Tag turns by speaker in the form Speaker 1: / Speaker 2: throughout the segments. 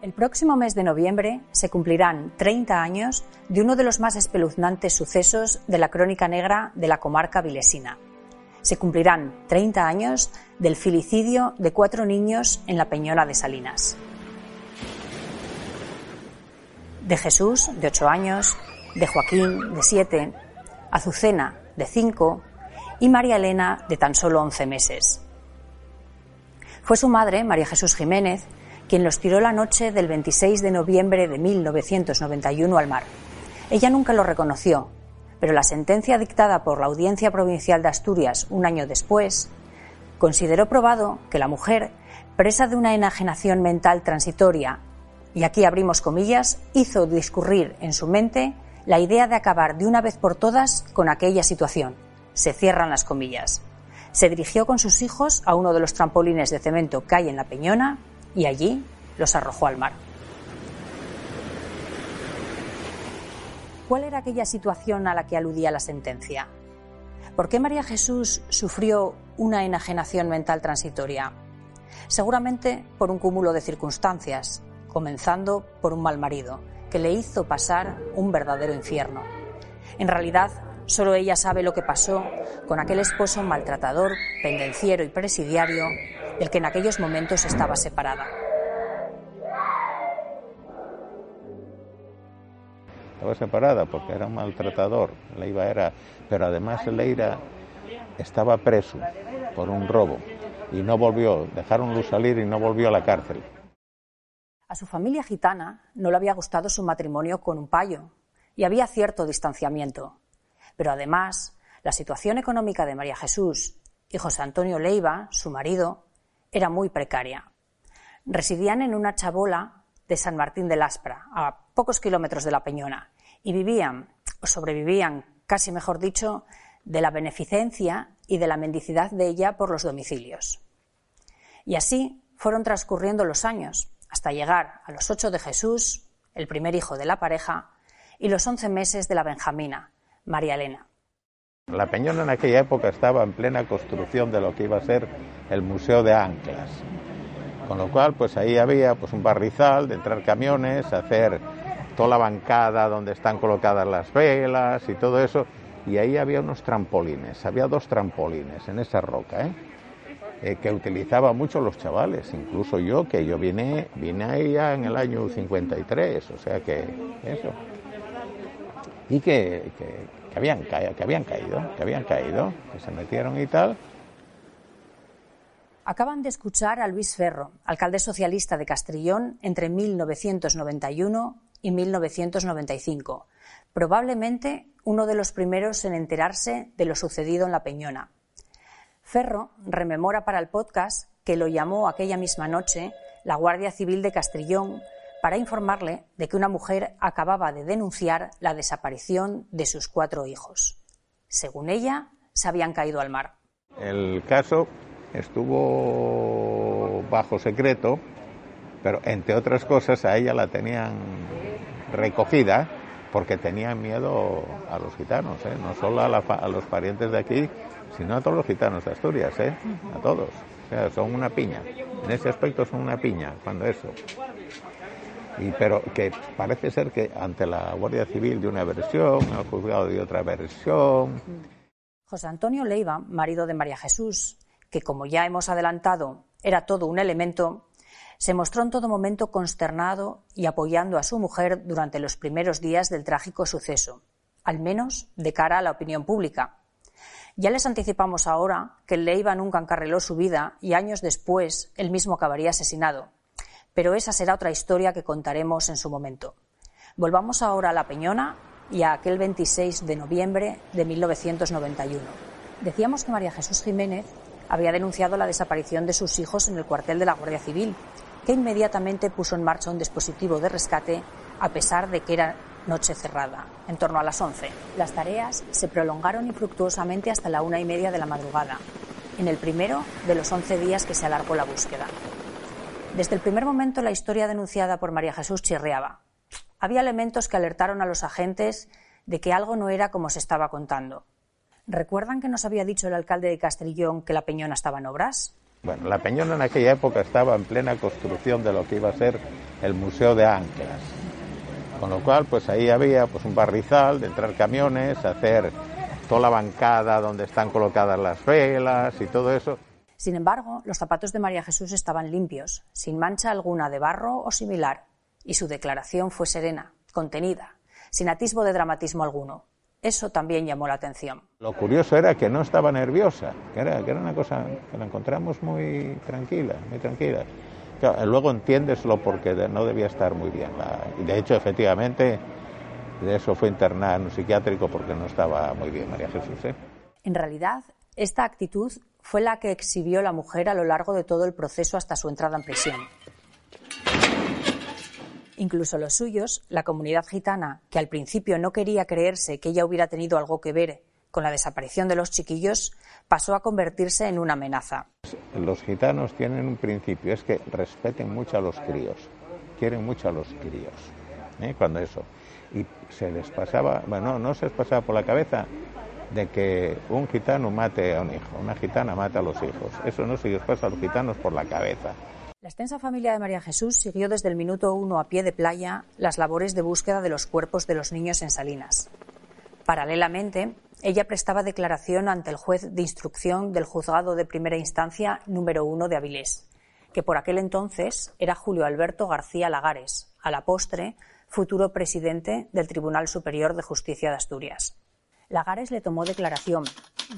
Speaker 1: El próximo mes de noviembre se cumplirán 30 años de uno de los más espeluznantes sucesos de la crónica negra de la comarca vilesina. Se cumplirán 30 años del filicidio de cuatro niños en la Peñola de Salinas. De Jesús, de 8 años, de Joaquín, de 7, Azucena, de 5 y María Elena, de tan solo 11 meses. Fue su madre, María Jesús Jiménez, quien los tiró la noche del 26 de noviembre de 1991 al mar. Ella nunca lo reconoció, pero la sentencia dictada por la Audiencia Provincial de Asturias un año después consideró probado que la mujer, presa de una enajenación mental transitoria, y aquí abrimos comillas, hizo discurrir en su mente la idea de acabar de una vez por todas con aquella situación. Se cierran las comillas. Se dirigió con sus hijos a uno de los trampolines de cemento que hay en la Peñona y allí los arrojó al mar. ¿Cuál era aquella situación a la que aludía la sentencia? ¿Por qué María Jesús sufrió una enajenación mental transitoria? Seguramente por un cúmulo de circunstancias, comenzando por un mal marido, que le hizo pasar un verdadero infierno. En realidad, solo ella sabe lo que pasó con aquel esposo maltratador, pendenciero y presidiario del que en aquellos momentos estaba separada.
Speaker 2: Estaba separada porque era un maltratador, Leiva era, pero además Leira estaba preso por un robo y no volvió, dejaronlo salir y no volvió a la cárcel.
Speaker 1: A su familia gitana no le había gustado su matrimonio con un payo y había cierto distanciamiento. Pero además, la situación económica de María Jesús y José Antonio Leiva, su marido, era muy precaria. Residían en una chabola de San Martín de Laspra, a pocos kilómetros de la Peñona, y vivían, o sobrevivían, casi mejor dicho, de la beneficencia y de la mendicidad de ella por los domicilios. Y así fueron transcurriendo los años, hasta llegar a los ocho de Jesús, el primer hijo de la pareja, y los once meses de la Benjamina, María Elena.
Speaker 2: La Peñona en aquella época estaba en plena construcción de lo que iba a ser el Museo de Anclas. Con lo cual, pues ahí había pues un barrizal de entrar camiones, hacer toda la bancada donde están colocadas las velas y todo eso. Y ahí había unos trampolines, había dos trampolines en esa roca, ¿eh? Eh, que utilizaban mucho los chavales, incluso yo, que yo vine, vine ahí ya en el año 53, o sea que eso. Y que habían, que habían caído, que habían caído, que se metieron y tal.
Speaker 1: Acaban de escuchar a Luis Ferro, alcalde socialista de Castrillón entre 1991 y 1995, probablemente uno de los primeros en enterarse de lo sucedido en La Peñona. Ferro rememora para el podcast que lo llamó aquella misma noche la Guardia Civil de Castrillón para informarle de que una mujer acababa de denunciar la desaparición de sus cuatro hijos. Según ella, se habían caído al mar.
Speaker 2: El caso estuvo bajo secreto, pero entre otras cosas a ella la tenían recogida porque tenían miedo a los gitanos, ¿eh? no solo a, los parientes de aquí, sino a todos los gitanos de Asturias, ¿eh? a todos. O sea, son una piña. En ese aspecto son una piña, cuando eso pero que parece ser que ante la Guardia Civil de una versión, el juzgado de otra versión.
Speaker 1: José Antonio Leiva, marido de María Jesús, que como ya hemos adelantado era todo un elemento, se mostró en todo momento consternado y apoyando a su mujer durante los primeros días del trágico suceso, al menos de cara a la opinión pública. Ya les anticipamos ahora que Leiva nunca encarriló su vida y años después él mismo acabaría asesinado pero esa será otra historia que contaremos en su momento. Volvamos ahora a La Peñona y a aquel 26 de noviembre de 1991. Decíamos que María Jesús Jiménez había denunciado la desaparición de sus hijos en el cuartel de la Guardia Civil, que inmediatamente puso en marcha un dispositivo de rescate a pesar de que era noche cerrada, en torno a las 11. Las tareas se prolongaron infructuosamente hasta la una y media de la madrugada, en el primero de los 11 días que se alargó la búsqueda. Desde el primer momento la historia denunciada por María Jesús chirriaba. Había elementos que alertaron a los agentes de que algo no era como se estaba contando. ¿Recuerdan que nos había dicho el alcalde de Castrillón que la Peñona estaba en obras?
Speaker 2: Bueno, la Peñona en aquella época estaba en plena construcción de lo que iba a ser el Museo de Anclas. Con lo cual, pues ahí había pues un barrizal de entrar camiones, hacer toda la bancada donde están colocadas las velas y todo eso.
Speaker 1: Sin embargo, los zapatos de María Jesús estaban limpios, sin mancha alguna de barro o similar, y su declaración fue serena, contenida, sin atisbo de dramatismo alguno. Eso también llamó la atención.
Speaker 2: Lo curioso era que no estaba nerviosa, que era, que era una cosa que la encontramos muy tranquila, muy tranquila. luego entiendes lo porque no debía estar muy bien. y de hecho, efectivamente, de eso fue internada en un psiquiátrico porque no estaba muy bien María Jesús. ¿eh?
Speaker 1: En realidad, esta actitud fue la que exhibió la mujer a lo largo de todo el proceso hasta su entrada en prisión. Incluso los suyos, la comunidad gitana, que al principio no quería creerse que ella hubiera tenido algo que ver con la desaparición de los chiquillos, pasó a convertirse en una amenaza.
Speaker 2: Los gitanos tienen un principio, es que respeten mucho a los críos, quieren mucho a los críos, ¿eh? cuando eso. Y se les pasaba, bueno, no se les pasaba por la cabeza de que un gitano mate a un hijo, una gitana mate a los hijos. Eso no se les pasa a los gitanos por la cabeza.
Speaker 1: La extensa familia de María Jesús siguió desde el minuto uno a pie de playa las labores de búsqueda de los cuerpos de los niños en Salinas. Paralelamente, ella prestaba declaración ante el juez de instrucción del juzgado de primera instancia número uno de Avilés, que por aquel entonces era Julio Alberto García Lagares, a la postre futuro presidente del Tribunal Superior de Justicia de Asturias. Lagares le tomó declaración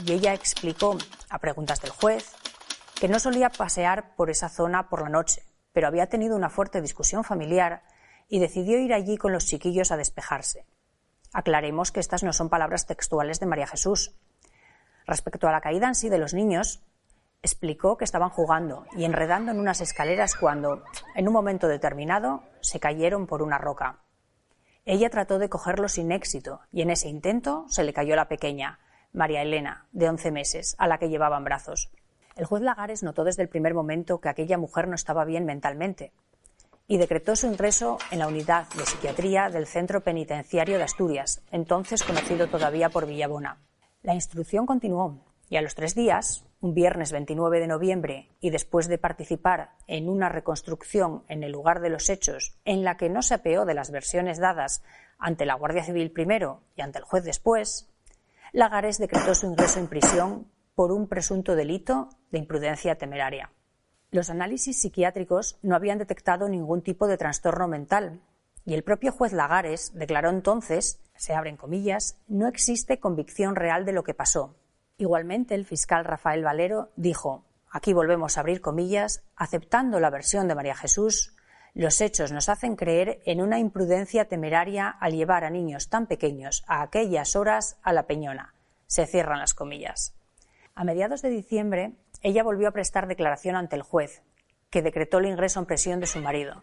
Speaker 1: y ella explicó, a preguntas del juez, que no solía pasear por esa zona por la noche, pero había tenido una fuerte discusión familiar y decidió ir allí con los chiquillos a despejarse. Aclaremos que estas no son palabras textuales de María Jesús. Respecto a la caída en sí de los niños, explicó que estaban jugando y enredando en unas escaleras cuando, en un momento determinado, se cayeron por una roca. Ella trató de cogerlos sin éxito y en ese intento se le cayó la pequeña, María Elena, de once meses, a la que llevaba en brazos. El juez Lagares notó desde el primer momento que aquella mujer no estaba bien mentalmente y decretó su ingreso en la unidad de psiquiatría del Centro Penitenciario de Asturias, entonces conocido todavía por Villabona. La instrucción continuó y a los tres días, un viernes 29 de noviembre, y después de participar en una reconstrucción en el lugar de los hechos en la que no se apeó de las versiones dadas ante la Guardia Civil primero y ante el juez después, Lagares decretó su ingreso en prisión por un presunto delito de imprudencia temeraria. Los análisis psiquiátricos no habían detectado ningún tipo de trastorno mental y el propio juez Lagares declaró entonces, se abren comillas, no existe convicción real de lo que pasó. Igualmente, el fiscal Rafael Valero dijo, aquí volvemos a abrir comillas, aceptando la versión de María Jesús, los hechos nos hacen creer en una imprudencia temeraria al llevar a niños tan pequeños a aquellas horas a la peñona. Se cierran las comillas. A mediados de diciembre, ella volvió a prestar declaración ante el juez, que decretó el ingreso en prisión de su marido.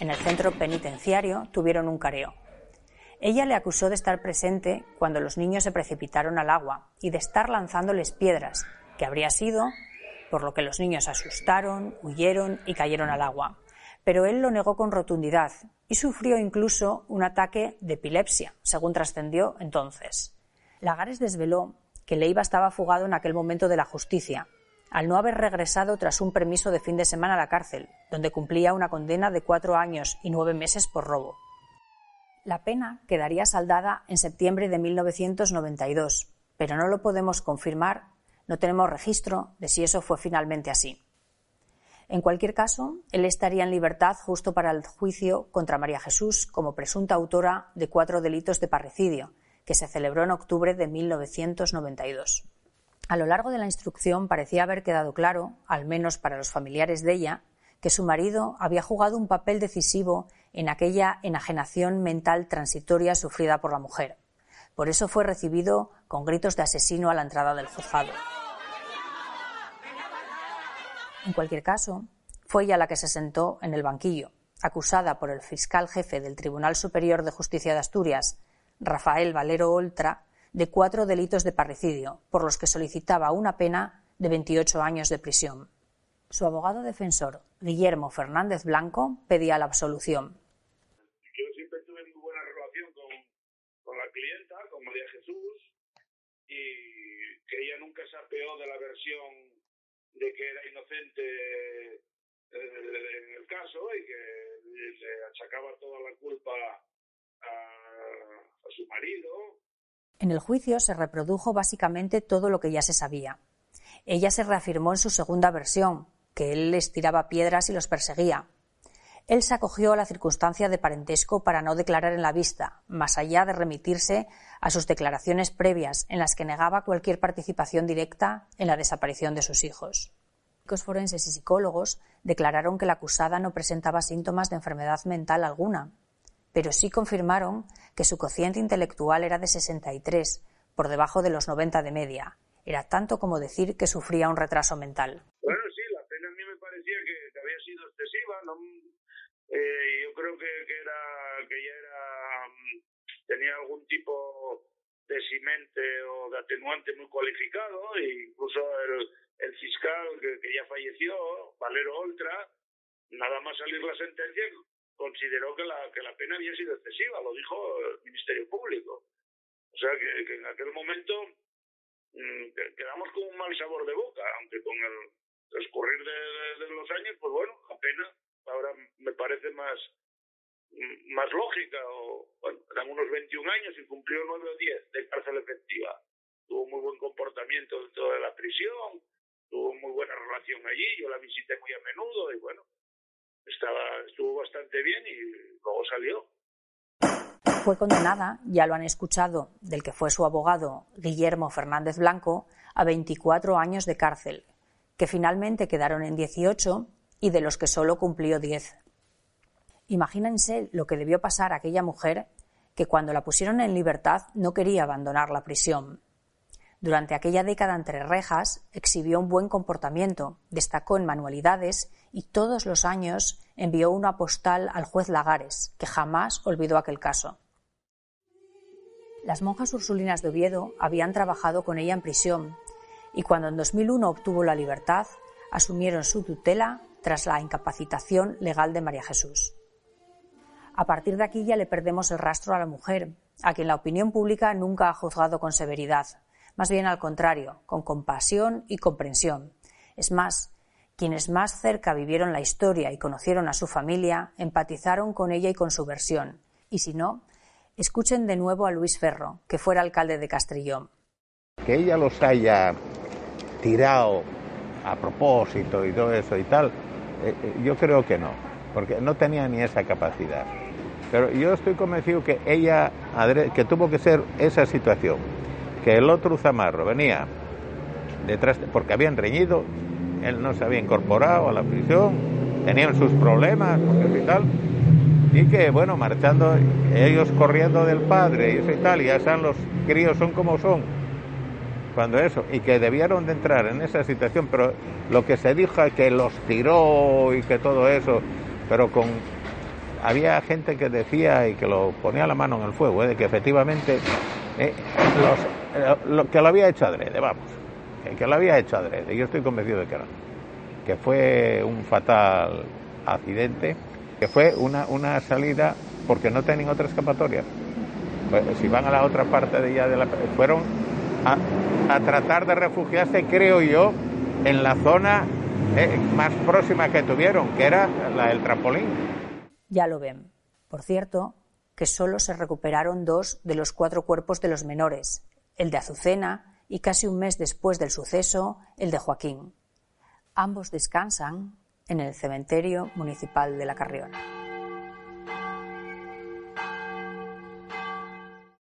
Speaker 1: En el centro penitenciario tuvieron un careo. Ella le acusó de estar presente cuando los niños se precipitaron al agua y de estar lanzándoles piedras, que habría sido por lo que los niños asustaron, huyeron y cayeron al agua. Pero él lo negó con rotundidad y sufrió incluso un ataque de epilepsia, según trascendió entonces. Lagares desveló que Leiva estaba fugado en aquel momento de la justicia, al no haber regresado tras un permiso de fin de semana a la cárcel, donde cumplía una condena de cuatro años y nueve meses por robo. La pena quedaría saldada en septiembre de 1992, pero no lo podemos confirmar, no tenemos registro de si eso fue finalmente así. En cualquier caso, él estaría en libertad justo para el juicio contra María Jesús como presunta autora de cuatro delitos de parricidio, que se celebró en octubre de 1992. A lo largo de la instrucción parecía haber quedado claro, al menos para los familiares de ella, que su marido había jugado un papel decisivo en aquella enajenación mental transitoria sufrida por la mujer. Por eso fue recibido con gritos de asesino a la entrada del juzgado. En cualquier caso, fue ella la que se sentó en el banquillo, acusada por el fiscal jefe del Tribunal Superior de Justicia de Asturias, Rafael Valero Oltra, de cuatro delitos de parricidio, por los que solicitaba una pena de 28 años de prisión. Su abogado defensor, Guillermo Fernández Blanco, pedía la absolución.
Speaker 3: Yo siempre tuve muy buena relación con, la clienta, con María Jesús, y que ella nunca se apeó de la versión de que era inocente eh, en el caso y que le achacaba toda la culpa a, a su marido.
Speaker 1: En el juicio se reprodujo básicamente todo lo que ya se sabía. Ella se reafirmó en su segunda versión, que él les tiraba piedras y los perseguía. Él se acogió a la circunstancia de parentesco para no declarar en la vista, más allá de remitirse a sus declaraciones previas en las que negaba cualquier participación directa en la desaparición de sus hijos. Los forenses y psicólogos declararon que la acusada no presentaba síntomas de enfermedad mental alguna, pero sí confirmaron que su cociente intelectual era de 63, por debajo de los 90 de media. Era tanto como decir que sufría un retraso mental
Speaker 3: sí, la pena a mí me parecía que, había sido excesiva. Eh, yo creo que, era que ya era mm, tenía algún tipo de simente o de atenuante muy cualificado incluso el, fiscal que, ya falleció, Valero Oltra, nada más salir la sentencia consideró que la, que la pena había sido excesiva, lo dijo el Ministerio Público. O sea que, que en aquel momento mmm, quedamos con un mal sabor de boca, aunque con el transcurrir de, de, de los años, pues bueno, la pena ahora me parece más más lógica, o bueno, eran unos 21 años y cumplió 9 o 10 de cárcel efectiva. Tuvo muy buen comportamiento dentro de la prisión, tuvo muy buena relación allí, yo la visité muy a menudo y bueno, estaba, estuvo bastante bien y luego salió.
Speaker 1: Fue condenada, ya lo han escuchado, del que fue su abogado, Guillermo Fernández Blanco, a 24 años de cárcel, que finalmente quedaron en 18 y de los que solo cumplió 10. Imagínense lo que debió pasar a aquella mujer que cuando la pusieron en libertad no quería abandonar la prisión. Durante aquella década entre rejas exhibió un buen comportamiento, destacó en manualidades y todos los años envió una postal al juez Lagares, que jamás olvidó aquel caso. Las monjas ursulinas de Oviedo habían trabajado con ella en prisión y cuando en 2001 obtuvo la libertad, asumieron su tutela tras la incapacitación legal de María Jesús. A partir de aquí ya le perdemos el rastro a la mujer, a quien la opinión pública nunca ha juzgado con severidad, más bien al contrario, con compasión y comprensión. Es más, quienes más cerca vivieron la historia y conocieron a su familia, empatizaron con ella y con su versión. Y si no, escuchen de nuevo a Luis Ferro, que fuera alcalde de Castrillón.
Speaker 2: Que ella los haya tirado a propósito y todo eso y tal, eh, eh, yo creo que no, porque no tenía ni esa capacidad. Pero yo estoy convencido que ella, que tuvo que ser esa situación, que el otro Zamarro venía detrás, porque habían reñido, él no se había incorporado a la prisión, tenían sus problemas y tal, y que, bueno, marchando, ellos corriendo del padre y eso y tal, y ya saben, los críos son como son, cuando eso, y que debieron de entrar en esa situación, pero lo que se dijo que los tiró y que todo eso, pero con había gente que decía y que lo ponía la mano en el fuego, ¿eh? de que efectivamente eh, los, eh, lo, que lo había hecho adrede, vamos, que, lo había hecho adrede, yo estoy convencido de que no, que fue un fatal accidente, que fue una, una salida porque no tenían otra escapatoria. Pues, si van a la otra parte de ya de la fueron a tratar de refugiarse, creo yo, en la zona eh, más próxima que tuvieron, que era la del trampolín.
Speaker 1: Ya lo ven. Por cierto, que solo se recuperaron dos de los cuatro cuerpos de los menores, el de Azucena y casi un mes después del suceso, el de Joaquín. Ambos descansan en el cementerio municipal de La Carriona.